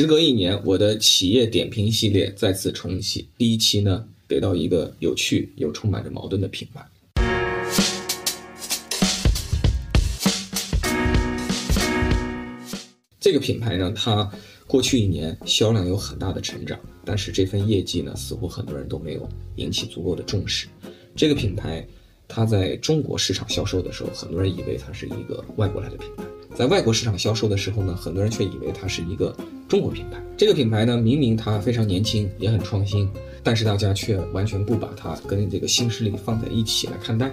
时隔一年，我的企业点评系列再次重启。第一期呢，给到一个有趣又充满着矛盾的品牌。这个品牌呢，它过去一年销量有很大的成长，但是这份业绩呢，似乎很多人都没有引起足够的重视。这个品牌，它在中国市场销售的时候，很多人以为它是一个外国来的品牌；在外国市场销售的时候呢，很多人却以为它是一个中国品牌。这个品牌呢，明明它非常年轻，也很创新，但是大家却完全不把它跟这个新势力放在一起来看待。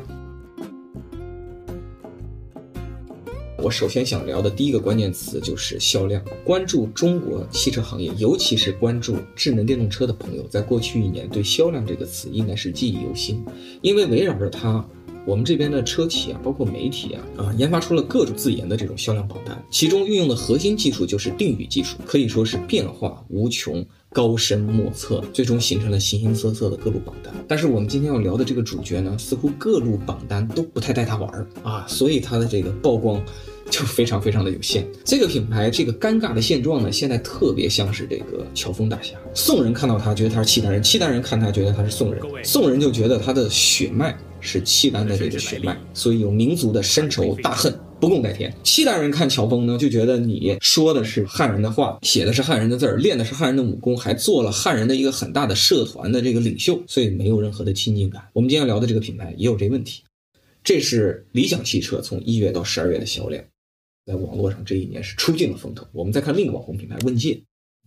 我首先想聊的第一个关键词就是销量。关注中国汽车行业，尤其是关注智能电动车的朋友，在过去一年对销量这个词应该是记忆犹新，因为围绕着它，我们这边的车企啊，包括媒体啊，啊，研发出了各种自研的这种销量榜单，其中运用的核心技术就是定语技术，可以说是变化无穷。高深莫测，最终形成了形形色色的各路榜单。但是我们今天要聊的这个主角呢，似乎各路榜单都不太带他玩儿啊，所以他的这个曝光就非常非常的有限。这个品牌这个尴尬的现状呢，现在特别像是这个乔峰大侠。宋人看到他觉得他是契丹人，契丹人看他觉得他是宋人，宋人就觉得他的血脉是契丹的这个血脉，所以有民族的深仇大恨。不共戴天。契丹人看乔峰呢，就觉得你说的是汉人的话，写的是汉人的字儿，练的是汉人的武功，还做了汉人的一个很大的社团的这个领袖，所以没有任何的亲近感。我们今天聊的这个品牌也有这问题。这是理想汽车从一月到十二月的销量，在网络上这一年是出尽了风头。我们再看另一个网红品牌问界，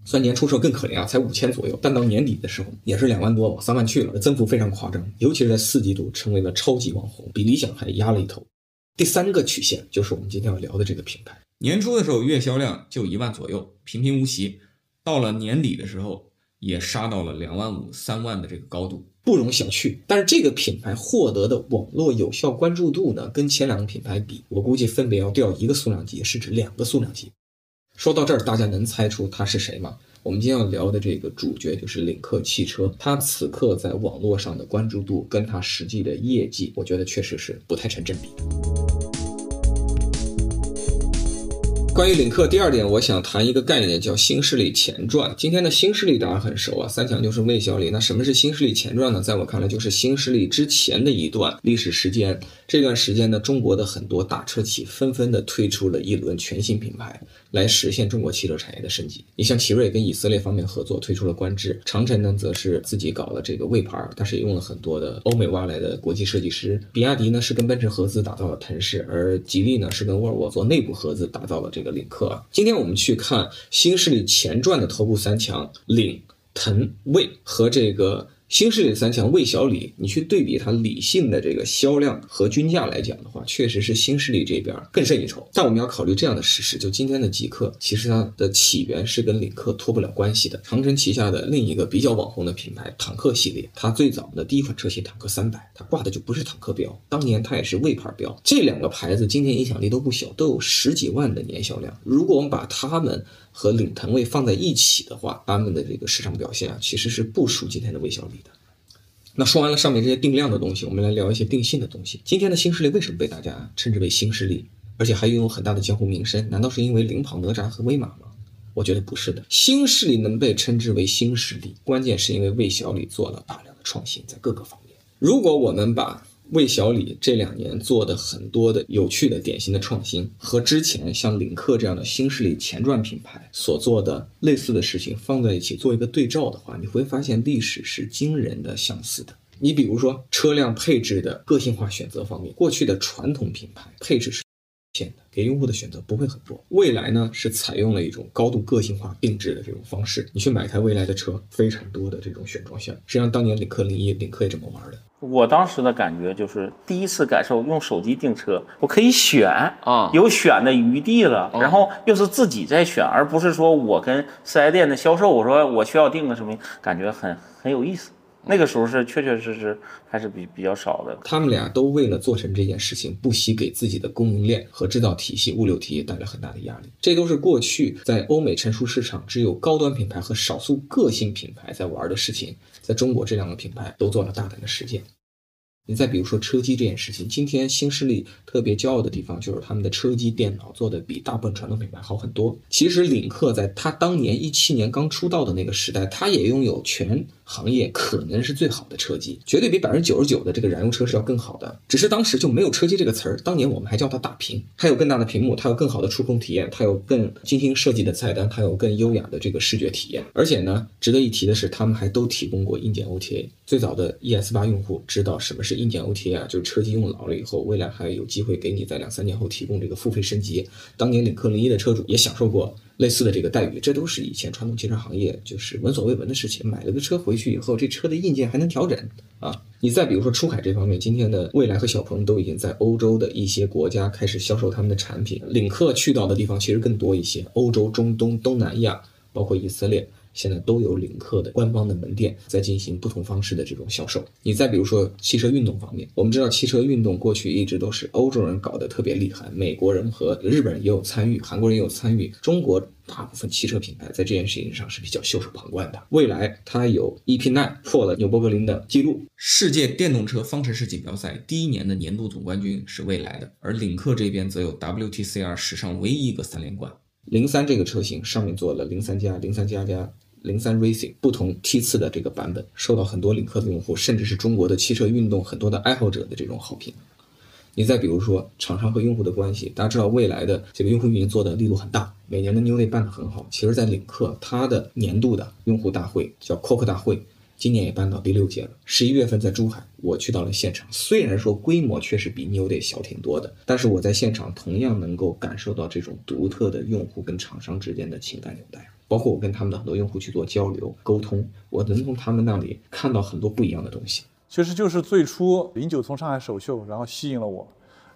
虽然年初时候更可怜啊，才五千左右，但到年底的时候也是两万多，往三万去了，增幅非常夸张，尤其是在四季度成为了超级网红，比理想还压了一头。第三个曲线就是我们今天要聊的这个品牌。年初的时候月销量就一万左右，平平无奇。到了年底的时候，也杀到了两万五、三万的这个高度，不容小觑。但是这个品牌获得的网络有效关注度呢，跟前两个品牌比，我估计分别要掉一个数量级，甚至两个数量级。说到这儿，大家能猜出他是谁吗？我们今天要聊的这个主角就是领克汽车，它此刻在网络上的关注度跟它实际的业绩，我觉得确实是不太成正比的。关于领克，第二点，我想谈一个概念，叫新势力前传。今天的新势力大家很熟啊，三强就是魏小李。那什么是新势力前传呢？在我看来，就是新势力之前的一段历史时间。这段时间呢，中国的很多大车企纷纷的推出了一轮全新品牌。来实现中国汽车产业的升级。你像奇瑞跟以色列方面合作推出了观致，长城呢则是自己搞了这个魏牌，但是也用了很多的欧美挖来的国际设计师。比亚迪呢是跟奔驰合资打造了腾势，而吉利呢是跟沃尔沃做内部合资打造了这个领克。今天我们去看新势力前传的头部三强，领、腾、蔚和这个。新势力三强魏小李，你去对比它理性的这个销量和均价来讲的话，确实是新势力这边更胜一筹。但我们要考虑这样的事实：就今天的极客，其实它的起源是跟领克脱不了关系的。长城旗下的另一个比较网红的品牌坦克系列，它最早的第一款车型坦克三百，它挂的就不是坦克标，当年它也是魏牌标。这两个牌子今天影响力都不小，都有十几万的年销量。如果我们把它们和领腾位放在一起的话，他们的这个市场表现啊，其实是不输今天的魏小李的。那说完了上面这些定量的东西，我们来聊一些定性的东西。今天的新势力为什么被大家称之为新势力，而且还拥有很大的江湖名声？难道是因为领跑哪吒和威马吗？我觉得不是的。新势力能被称之为新势力，关键是因为魏小李做了大量的创新，在各个方面。如果我们把魏小李这两年做的很多的有趣的、典型的创新，和之前像领克这样的新势力前传品牌所做的类似的事情放在一起做一个对照的话，你会发现历史是惊人的相似的。你比如说车辆配置的个性化选择方面，过去的传统品牌配置是限的，给用户的选择不会很多。未来呢是采用了一种高度个性化定制的这种方式，你去买台未来的车，非常多的这种选装项。实际上当年领克零一，领克也这么玩的。我当时的感觉就是第一次感受用手机订车，我可以选啊，有选的余地了，然后又是自己在选，而不是说我跟四 S 店的销售我说我需要订个什么，感觉很很有意思。那个时候是确确实实还是比比较少的。他们俩都为了做成这件事情，不惜给自己的供应链和制造体系、物流体系带来很大的压力。这都是过去在欧美成熟市场只有高端品牌和少数个性品牌在玩的事情，在中国这两个品牌都做了大胆的实践。你再比如说车机这件事情，今天新势力特别骄傲的地方就是他们的车机电脑做的比大部分传统品牌好很多。其实领克在他当年一七年刚出道的那个时代，他也拥有全行业可能是最好的车机，绝对比百分之九十九的这个燃油车是要更好的。只是当时就没有车机这个词儿，当年我们还叫它大屏，它有更大的屏幕，它有更好的触控体验，它有更精心设计的菜单，它有更优雅的这个视觉体验。而且呢，值得一提的是，他们还都提供过硬件 OTA。最早的 ES 八用户知道什么是硬件 OTA 啊，就是车机用老了以后，未来还有机会给你在两三年后提供这个付费升级。当年领克零一的车主也享受过类似的这个待遇，这都是以前传统汽车行业就是闻所未闻的事情。买了个车回去以后，这车的硬件还能调整啊！你再比如说出海这方面，今天的蔚来和小鹏都已经在欧洲的一些国家开始销售他们的产品，领克去到的地方其实更多一些，欧洲、中东、东南亚，包括以色列。现在都有领克的官方的门店在进行不同方式的这种销售。你再比如说汽车运动方面，我们知道汽车运动过去一直都是欧洲人搞得特别厉害，美国人和日本人也有参与，韩国人也有参与。中国大部分汽车品牌在这件事情上是比较袖手旁观的。未来它有 EP9 破了纽博格林的记录，世界电动车方程式锦标赛第一年的年度总冠军是未来的，而领克这边则有 WTCR 史上唯一一个三连冠。零三这个车型上面做了零三加、零三加加。零三 Racing 不同梯次的这个版本，受到很多领克的用户，甚至是中国的汽车运动很多的爱好者的这种好评。你再比如说厂商和用户的关系，大家知道未来的这个用户运营做的力度很大，每年的 New Day 办得很好。其实，在领克它的年度的用户大会叫 Coke 大会，今年也办到第六届了。十一月份在珠海，我去到了现场。虽然说规模确实比 New Day 小挺多的，但是我在现场同样能够感受到这种独特的用户跟厂商之间的情感纽带。包括我跟他们的很多用户去做交流沟通，我能从他们那里看到很多不一样的东西。其实就是最初零九从上海首秀，然后吸引了我，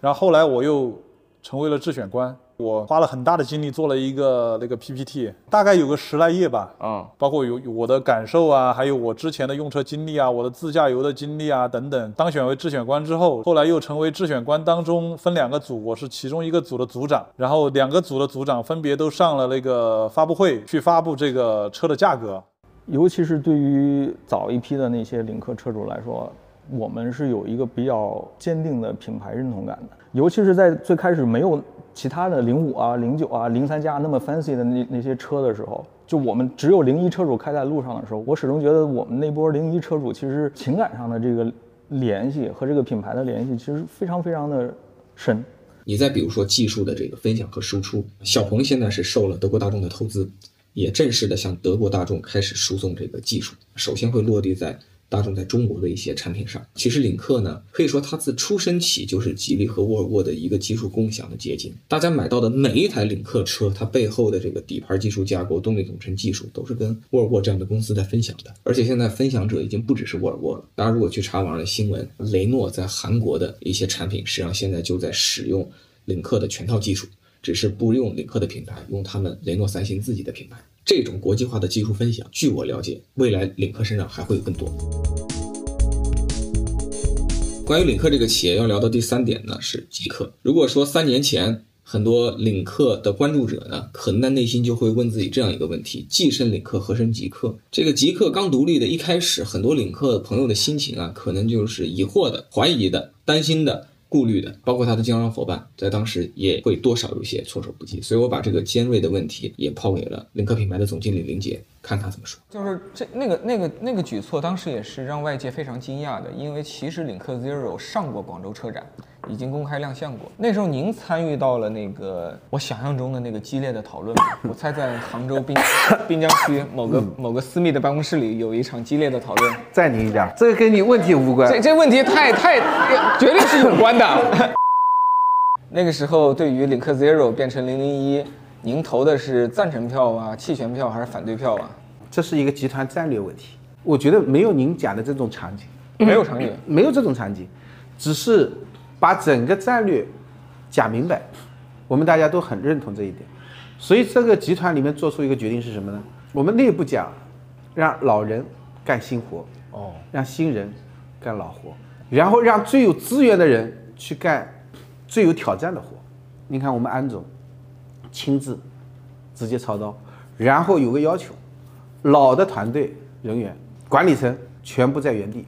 然后后来我又成为了智选官。我花了很大的精力做了一个那个 PPT，大概有个十来页吧。嗯，包括有我的感受啊，还有我之前的用车经历啊，我的自驾游的经历啊等等。当选为智选官之后，后来又成为智选官当中分两个组，我是其中一个组的组长。然后两个组的组长分别都上了那个发布会，去发布这个车的价格。尤其是对于早一批的那些领克车主来说，我们是有一个比较坚定的品牌认同感的。尤其是在最开始没有。其他的零五啊、零九啊、零三加那么 fancy 的那那些车的时候，就我们只有零一车主开在路上的时候，我始终觉得我们那波零一车主其实情感上的这个联系和这个品牌的联系其实非常非常的深。你再比如说技术的这个分享和输出，小鹏现在是受了德国大众的投资，也正式的向德国大众开始输送这个技术，首先会落地在。大众在中国的一些产品上，其实领克呢，可以说它自出生起就是吉利和沃尔沃的一个技术共享的结晶。大家买到的每一台领克车，它背后的这个底盘技术架构、动力总成技术，都是跟沃尔沃这样的公司在分享的。而且现在分享者已经不只是沃尔沃了。大家如果去查网上的新闻，雷诺在韩国的一些产品，实际上现在就在使用领克的全套技术，只是不用领克的品牌，用他们雷诺三星自己的品牌。这种国际化的技术分享，据我了解，未来领克身上还会有更多。关于领克这个企业，要聊到第三点呢，是极客。如果说三年前很多领克的关注者呢，可能在内心就会问自己这样一个问题：既生领克，何生极客？这个极客刚独立的一开始，很多领克朋友的心情啊，可能就是疑惑的、怀疑的、担心的。顾虑的，包括他的经销商伙伴，在当时也会多少有些措手不及，所以我把这个尖锐的问题也抛给了领克品牌的总经理林杰，看他怎么说。就是这那个那个那个举措，当时也是让外界非常惊讶的，因为其实领克 Zero 上过广州车展。已经公开亮相过。那时候您参与到了那个我想象中的那个激烈的讨论吗？我猜在杭州滨滨江区某个某个私密的办公室里有一场激烈的讨论。再您一点，这个跟你问题无关。这这问题太太绝对是有关的。那个时候对于领克 Zero 变成零零一，您投的是赞成票啊、弃权票还是反对票啊？这是一个集团战略问题。我觉得没有您讲的这种场景，没有场景，没有这种场景，只是。把整个战略讲明白，我们大家都很认同这一点，所以这个集团里面做出一个决定是什么呢？我们内部讲，让老人干新活，哦，让新人干老活，然后让最有资源的人去干最有挑战的活。你看我们安总亲自直接操刀，然后有个要求，老的团队人员管理层全部在原地，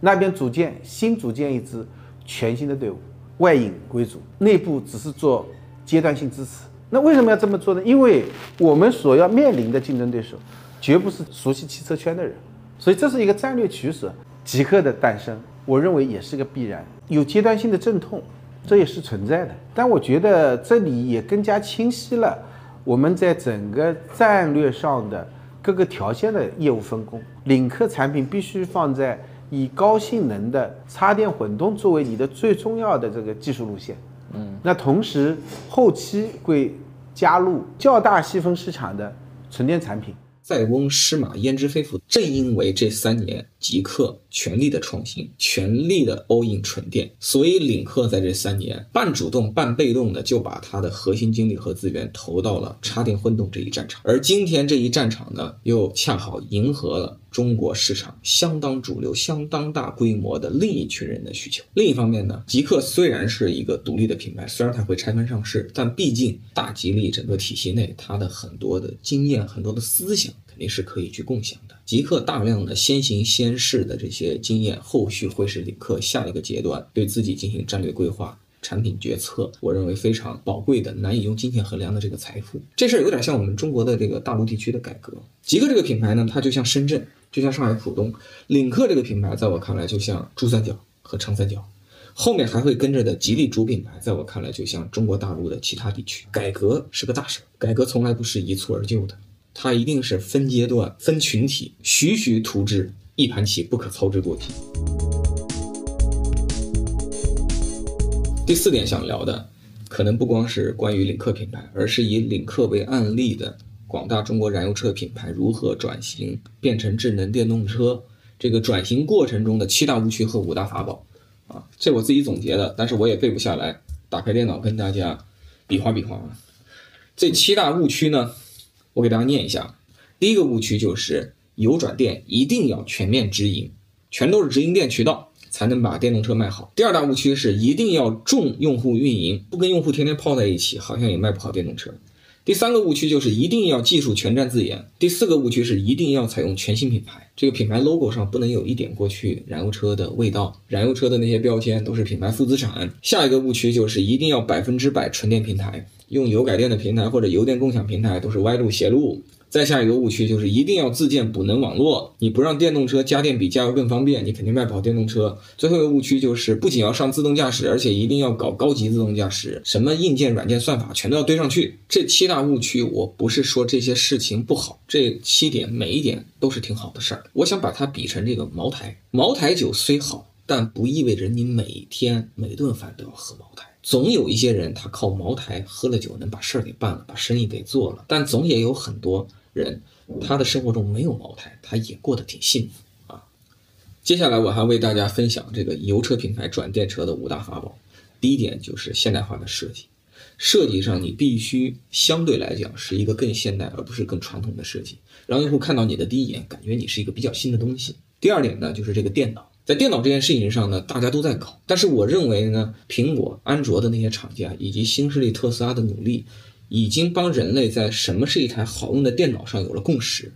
那边组建新组建一支全新的队伍，外引归主，内部只是做阶段性支持。那为什么要这么做呢？因为我们所要面临的竞争对手，绝不是熟悉汽车圈的人，所以这是一个战略取舍。极客的诞生，我认为也是个必然，有阶段性的阵痛，这也是存在的。但我觉得这里也更加清晰了，我们在整个战略上的各个条线的业务分工。领克产品必须放在以高性能的插电混动作为你的最重要的这个技术路线。嗯，那同时后期会加入较大细分市场的纯电产品。塞翁失马焉知非福，正因为这三年极客全力的创新，全力的 all in 纯电，所以领克在这三年半主动半被动的就把它的核心精力和资源投到了插电混动这一战场，而今天这一战场呢，又恰好迎合了。中国市场相当主流、相当大规模的另一群人的需求。另一方面呢，极客虽然是一个独立的品牌，虽然它会拆分上市，但毕竟大吉利整个体系内，它的很多的经验、很多的思想也是可以去共享的。极客大量的先行先试的这些经验，后续会是领克下一个阶段对自己进行战略规划。产品决策，我认为非常宝贵的、难以用金钱衡量的这个财富，这事儿有点像我们中国的这个大陆地区的改革。极客这个品牌呢，它就像深圳，就像上海浦东；领克这个品牌，在我看来就像珠三角和长三角，后面还会跟着的吉利主品牌，在我看来就像中国大陆的其他地区。改革是个大事，改革从来不是一蹴而就的，它一定是分阶段、分群体，徐徐图之，一盘棋不可操之过急。第四点想聊的，可能不光是关于领克品牌，而是以领克为案例的广大中国燃油车品牌如何转型变成智能电动车这个转型过程中的七大误区和五大法宝啊，这我自己总结的，但是我也背不下来，打开电脑跟大家比划比划啊。这七大误区呢，我给大家念一下。第一个误区就是油转电一定要全面直营，全都是直营店渠道。才能把电动车卖好。第二大误区是一定要重用户运营，不跟用户天天泡在一起，好像也卖不好电动车。第三个误区就是一定要技术全站自研。第四个误区是一定要采用全新品牌，这个品牌 logo 上不能有一点过去燃油车的味道，燃油车的那些标签都是品牌负资产。下一个误区就是一定要百分之百纯电平台，用油改电的平台或者油电共享平台都是歪路邪路。再下一个误区就是一定要自建补能网络，你不让电动车加电比加油更方便，你肯定卖不好电动车。最后一个误区就是不仅要上自动驾驶，而且一定要搞高级自动驾驶，什么硬件、软件、算法全都要堆上去。这七大误区，我不是说这些事情不好，这七点每一点都是挺好的事儿。我想把它比成这个茅台，茅台酒虽好，但不意味着你每天每顿饭都要喝茅台。总有一些人他靠茅台喝了酒能把事儿给办了，把生意给做了，但总也有很多。人，他的生活中没有茅台，他也过得挺幸福啊。接下来我还为大家分享这个油车品牌转电车的五大法宝。第一点就是现代化的设计，设计上你必须相对来讲是一个更现代，而不是更传统的设计，让用户看到你的第一眼感觉你是一个比较新的东西。第二点呢，就是这个电脑，在电脑这件事情上呢，大家都在搞，但是我认为呢，苹果、安卓的那些厂家以及新势力特斯拉的努力。已经帮人类在什么是一台好用的电脑上有了共识。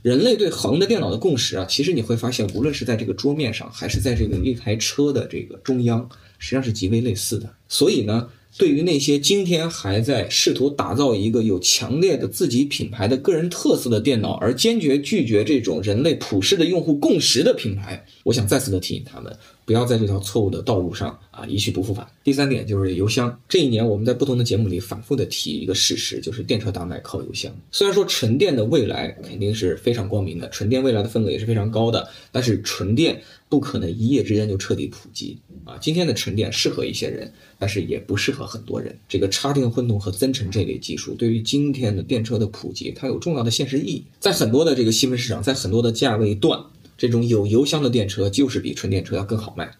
人类对好用的电脑的共识啊，其实你会发现，无论是在这个桌面上，还是在这个一台车的这个中央，实际上是极为类似的。所以呢，对于那些今天还在试图打造一个有强烈的自己品牌的个人特色的电脑，而坚决拒绝这种人类普世的用户共识的品牌，我想再次的提醒他们。不要在这条错误的道路上啊一去不复返。第三点就是邮箱。这一年我们在不同的节目里反复的提一个事实，就是电车大卖靠邮箱。虽然说纯电的未来肯定是非常光明的，纯电未来的份额也是非常高的，但是纯电不可能一夜之间就彻底普及啊。今天的沉淀适合一些人，但是也不适合很多人。这个插电混动和增程这类技术对于今天的电车的普及，它有重要的现实意义。在很多的这个细分市场，在很多的价位段。这种有油箱的电车就是比纯电车要更好卖。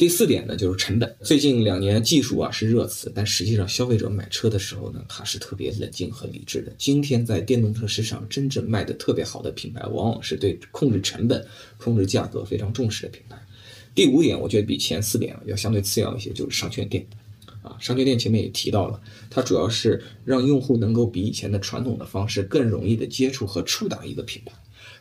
第四点呢，就是成本。最近两年技术啊是热词，但实际上消费者买车的时候呢，他是特别冷静和理智的。今天在电动车市场真正卖的特别好的品牌，往往是对控制成本、控制价格非常重视的品牌。第五点，我觉得比前四点要相对次要一些，就是商圈店。啊，商圈店前面也提到了，它主要是让用户能够比以前的传统的方式更容易的接触和触达一个品牌。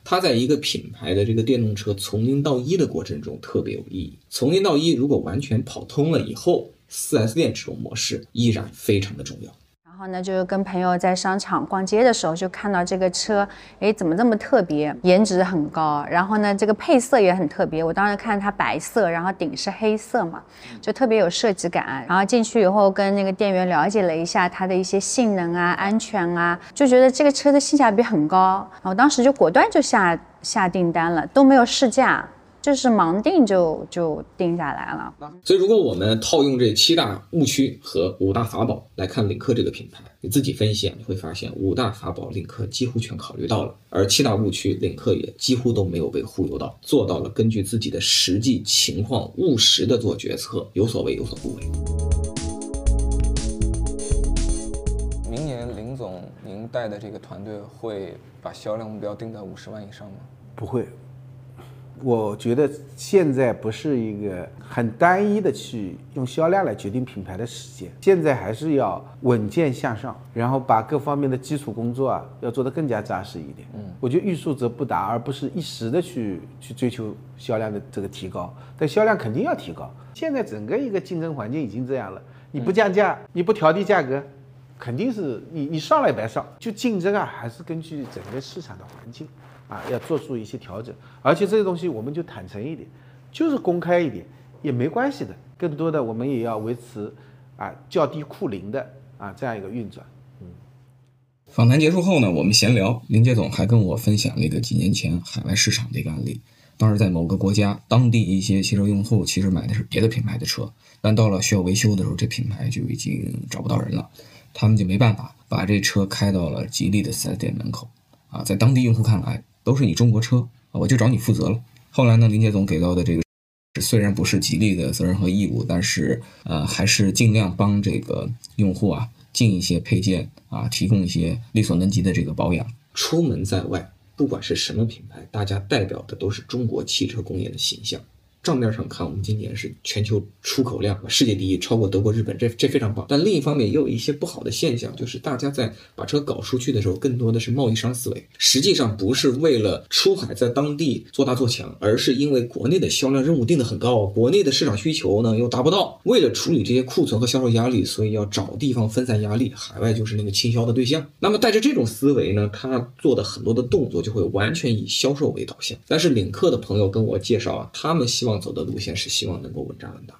它在一个品牌的这个电动车从零到一的过程中特别有意义。从零到一如果完全跑通了以后，4S 店这种模式依然非常的重要。然后呢，就是跟朋友在商场逛街的时候，就看到这个车，哎，怎么这么特别？颜值很高，然后呢，这个配色也很特别。我当时看它白色，然后顶是黑色嘛，就特别有设计感。然后进去以后，跟那个店员了解了一下它的一些性能啊、安全啊，就觉得这个车的性价比很高。然后当时就果断就下下订单了，都没有试驾。就是盲定就就定下来了。所以，如果我们套用这七大误区和五大法宝来看领克这个品牌，你自己分析啊，你会发现五大法宝领克几乎全考虑到了，而七大误区领克也几乎都没有被忽悠到，做到了根据自己的实际情况务实的做决策，有所为有所不为。明年林总您带的这个团队会把销量目标定在五十万以上吗？不会。我觉得现在不是一个很单一的去用销量来决定品牌的时间，现在还是要稳健向上，然后把各方面的基础工作啊要做得更加扎实一点。嗯，我觉得欲速则不达，而不是一时的去去追求销量的这个提高，但销量肯定要提高。现在整个一个竞争环境已经这样了，你不降价，你不调低价格，肯定是你你上来白上。就竞争啊，还是根据整个市场的环境。啊，要做出一些调整，而且这些东西我们就坦诚一点，就是公开一点也没关系的。更多的我们也要维持啊较低库龄的啊这样一个运转。嗯。访谈结束后呢，我们闲聊，林杰总还跟我分享了一个几年前海外市场的一个案例。当时在某个国家，当地一些汽车用户其实买的是别的品牌的车，但到了需要维修的时候，这品牌就已经找不到人了，他们就没办法把这车开到了吉利的四 S 店门口。啊，在当地用户看来。都是你中国车我就找你负责了。后来呢，林杰总给到的这个，虽然不是吉利的责任和义务，但是呃，还是尽量帮这个用户啊进一些配件啊，提供一些力所能及的这个保养。出门在外，不管是什么品牌，大家代表的都是中国汽车工业的形象。账面上看，我们今年是全球出口量世界第一，超过德国、日本，这这非常棒。但另一方面，也有一些不好的现象，就是大家在把车搞出去的时候，更多的是贸易商思维，实际上不是为了出海在当地做大做强，而是因为国内的销量任务定得很高，国内的市场需求呢又达不到，为了处理这些库存和销售压力，所以要找地方分散压力，海外就是那个倾销的对象。那么带着这种思维呢，他做的很多的动作就会完全以销售为导向。但是领克的朋友跟我介绍啊，他们希望。望走的路线是希望能够稳扎稳打。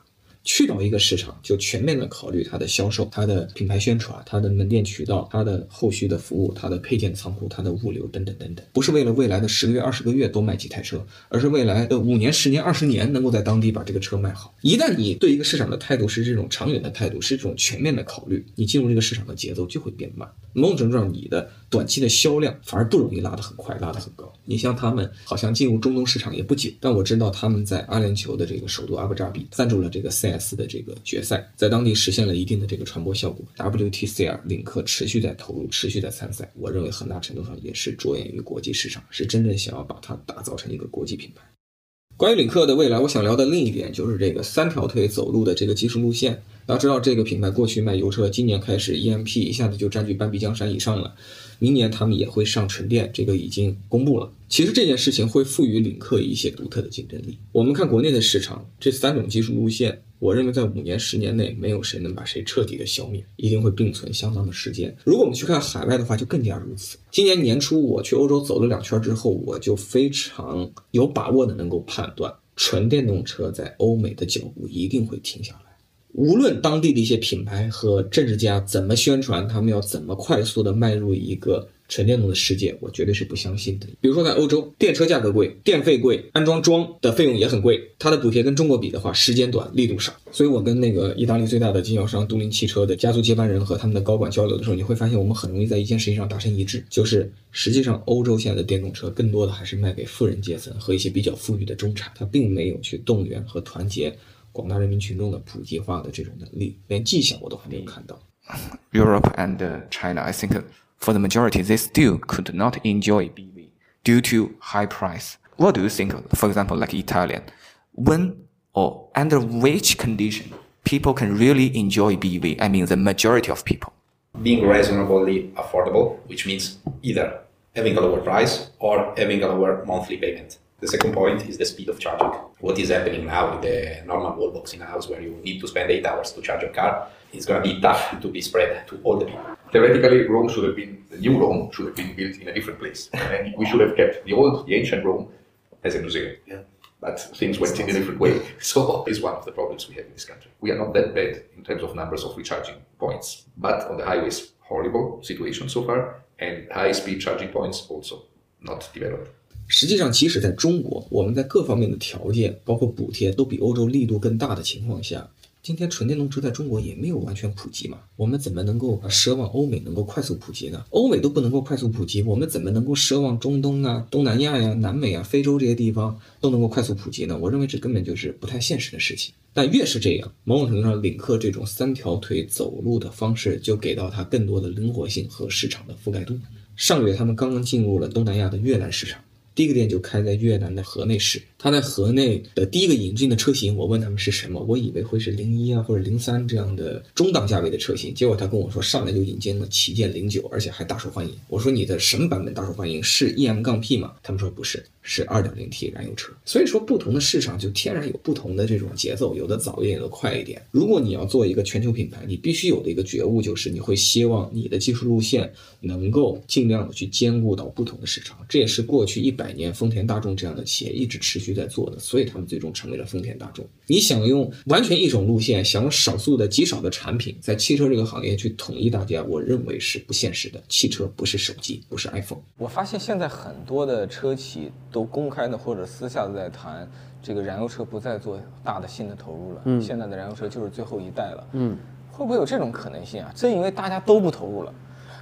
去到一个市场，就全面的考虑它的销售、它的品牌宣传、它的门店渠道、它的后续的服务、它的配件仓库、它的物流等等等等，不是为了未来的十个月、二十个月多卖几台车，而是未来的五年、十年、二十年能够在当地把这个车卖好。一旦你对一个市场的态度是这种长远的态度，是这种全面的考虑，你进入这个市场的节奏就会变慢。某种程度上，你的短期的销量反而不容易拉得很快、拉得很高。你像他们，好像进入中东市场也不久，但我知道他们在阿联酋的这个首都阿布扎比赞助了这个 CS 的这个决赛，在当地实现了一定的这个传播效果。WTCR 领克持续在投入，持续在参赛，我认为很大程度上也是着眼于国际市场，是真正想要把它打造成一个国际品牌。关于领克的未来，我想聊的另一点就是这个三条腿走路的这个技术路线。大家知道，这个品牌过去卖油车，今年开始 EMP 一下子就占据半壁江山以上了。明年他们也会上纯电，这个已经公布了。其实这件事情会赋予领克一些独特的竞争力。我们看国内的市场，这三种技术路线，我认为在五年、十年内，没有谁能把谁彻底的消灭，一定会并存相当的时间。如果我们去看海外的话，就更加如此。今年年初我去欧洲走了两圈之后，我就非常有把握的能够判断，纯电动车在欧美的脚步一定会停下来。无论当地的一些品牌和政治家怎么宣传，他们要怎么快速的迈入一个纯电动的世界，我绝对是不相信的。比如说在欧洲，电车价格贵，电费贵，安装桩的费用也很贵，它的补贴跟中国比的话，时间短，力度少。所以我跟那个意大利最大的经销商都灵汽车的家族接班人和他们的高管交流的时候，你会发现我们很容易在一件事情上达成一致，就是实际上欧洲现在的电动车更多的还是卖给富人阶层和一些比较富裕的中产，它并没有去动员和团结。广大人民群众的普及化的这种能力，连迹象我都还没有看到。Europe and China, I think for the majority, they still could not enjoy BV due to high price. What do you think? For example, like Italian, when or under which condition people can really enjoy BEV. I mean, the majority of people. Being reasonably affordable, which means either having a lower price or having a lower monthly payment. The second point is the speed of charging. What is happening now with the normal wall box in a house where you need to spend eight hours to charge your car is going to be tough to be spread to all the people. Theoretically, Rome should have been, the new Rome should have been built in a different place. and we should have kept the old, the ancient Rome as a museum. Yeah. But things went in a different way. So is one of the problems we have in this country. We are not that bad in terms of numbers of recharging points. But on the highways, horrible situation so far. And high speed charging points also not developed. 实际上，即使在中国，我们在各方面的条件，包括补贴，都比欧洲力度更大的情况下，今天纯电动车在中国也没有完全普及嘛？我们怎么能够奢望欧美能够快速普及呢？欧美都不能够快速普及，我们怎么能够奢望中东啊、东南亚呀、南美啊、非洲这些地方都能够快速普及呢？我认为这根本就是不太现实的事情。但越是这样，某种程度上，领克这种三条腿走路的方式就给到它更多的灵活性和市场的覆盖度。上个月，他们刚刚进入了东南亚的越南市场。第一个店就开在越南的河内市，他在河内的第一个引进的车型，我问他们是什么，我以为会是零一啊或者零三这样的中档价位的车型，结果他跟我说上来就引进了旗舰零九，而且还大受欢迎。我说你的什么版本大受欢迎？是 EM 杠 P 吗？他们说不是。是 2.0T 燃油车，所以说不同的市场就天然有不同的这种节奏，有的早一点，有的快一点。如果你要做一个全球品牌，你必须有的一个觉悟就是，你会希望你的技术路线能够尽量的去兼顾到不同的市场。这也是过去一百年丰田大众这样的企业一直持续在做的，所以他们最终成为了丰田大众。你想用完全一种路线，想用少数的极少的产品，在汽车这个行业去统一大家，我认为是不现实的。汽车不是手机，不是 iPhone。我发现现在很多的车企都。都公开的或者私下的在谈，这个燃油车不再做大的新的投入了。嗯，现在的燃油车就是最后一代了。嗯，会不会有这种可能性啊？正因为大家都不投入了，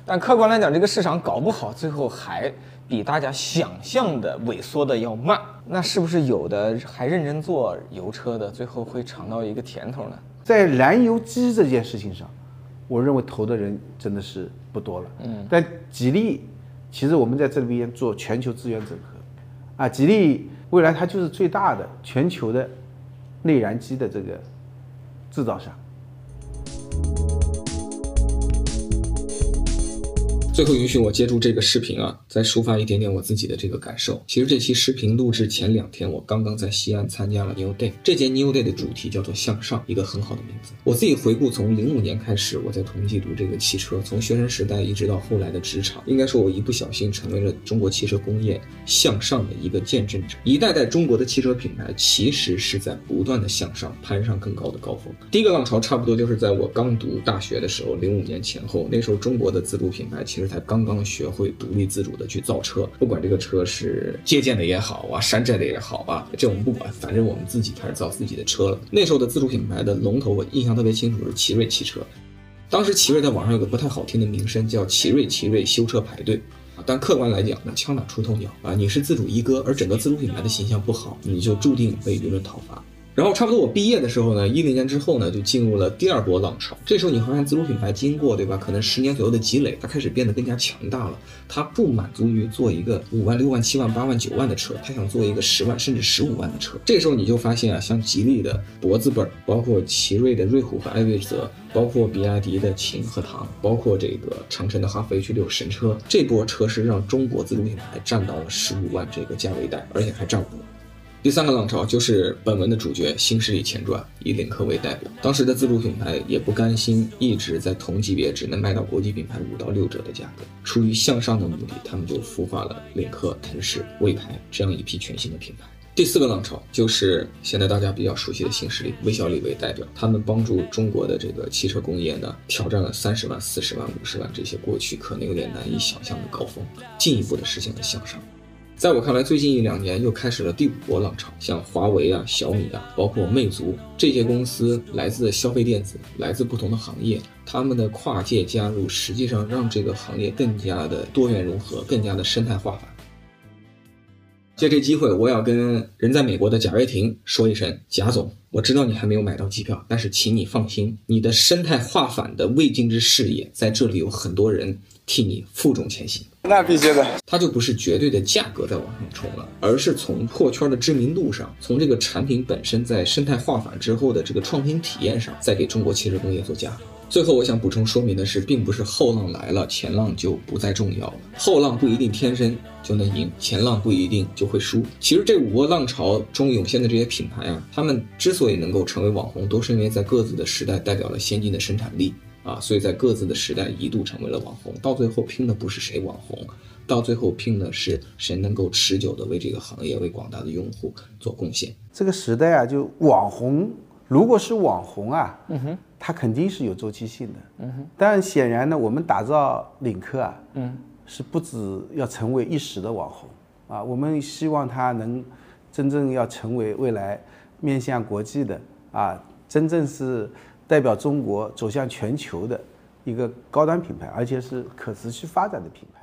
但客观来讲，这个市场搞不好，最后还比大家想象的萎缩的要慢。那是不是有的还认真做油车的，最后会尝到一个甜头呢？在燃油机这件事情上，我认为投的人真的是不多了。嗯，但吉利，其实我们在这里边做全球资源整合。啊，吉利未来它就是最大的全球的内燃机的这个制造商。最后允许我借助这个视频啊，再抒发一点点我自己的这个感受。其实这期视频录制前两天，我刚刚在西安参加了 New Day。这届 New Day 的主题叫做向上，一个很好的名字。我自己回顾，从零五年开始，我在同济读这个汽车，从学生时代一直到后来的职场，应该说我一不小心成为了中国汽车工业向上的一个见证者。一代代中国的汽车品牌其实是在不断的向上，攀上更高的高峰。第一个浪潮差不多就是在我刚读大学的时候，零五年前后，那时候中国的自主品牌其实。才刚刚学会独立自主的去造车，不管这个车是借鉴的也好啊，山寨的也好啊，这我们不管，反正我们自己开始造自己的车了。那时候的自主品牌的龙头，我印象特别清楚是奇瑞汽车。当时奇瑞在网上有个不太好听的名声，叫奇瑞奇瑞修车排队。但客观来讲呢，枪打出头鸟啊，你是自主一哥，而整个自主品牌的形象不好，你就注定被舆论讨伐。然后差不多我毕业的时候呢，一零年之后呢，就进入了第二波浪潮。这时候你发现自主品牌经过对吧，可能十年左右的积累，它开始变得更加强大了。它不满足于做一个五万、六万、七万、八万、九万的车，它想做一个十万甚至十五万的车。这时候你就发现啊，像吉利的博字本，包括奇瑞的瑞虎和艾瑞泽，包括比亚迪的秦和唐，包括这个长城的哈弗 H 六神车，这波车是让中国自主品牌占到了十五万这个价位带，而且还占多。第三个浪潮就是本文的主角新势力前传，以领克为代表。当时的自主品牌也不甘心一直在同级别只能卖到国际品牌五到六折的价格，出于向上的目的，他们就孵化了领克、腾势、魏牌这样一批全新的品牌。第四个浪潮就是现在大家比较熟悉的新势力，魏小李为代表，他们帮助中国的这个汽车工业呢，挑战了三十万、四十万、五十万这些过去可能有点难以想象的高峰，进一步的实现了向上。在我看来，最近一两年又开始了第五波浪潮，像华为啊、小米啊，包括魅族这些公司，来自消费电子，来自不同的行业，他们的跨界加入，实际上让这个行业更加的多元融合，更加的生态化。借这机会，我要跟人在美国的贾跃亭说一声，贾总，我知道你还没有买到机票，但是请你放心，你的生态化反的未尽之事业，在这里有很多人。替你负重前行。那必须的，它就不是绝对的价格在往上冲了，而是从破圈的知名度上，从这个产品本身在生态化反之后的这个创新体验上，再给中国汽车工业做加。最后，我想补充说明的是，并不是后浪来了，前浪就不再重要了。后浪不一定天生就能赢，前浪不一定就会输。其实这五波浪潮中涌现的这些品牌啊，他们之所以能够成为网红，都是因为在各自的时代代表了先进的生产力啊，所以在各自的时代一度成为了网红。到最后拼的不是谁网红，到最后拼的是谁能够持久的为这个行业、为广大的用户做贡献。这个时代啊，就网红，如果是网红啊，嗯哼。它肯定是有周期性的，嗯哼。但显然呢，我们打造领克啊，嗯，是不止要成为一时的网红啊，我们希望它能真正要成为未来面向国际的啊，真正是代表中国走向全球的一个高端品牌，而且是可持续发展的品牌。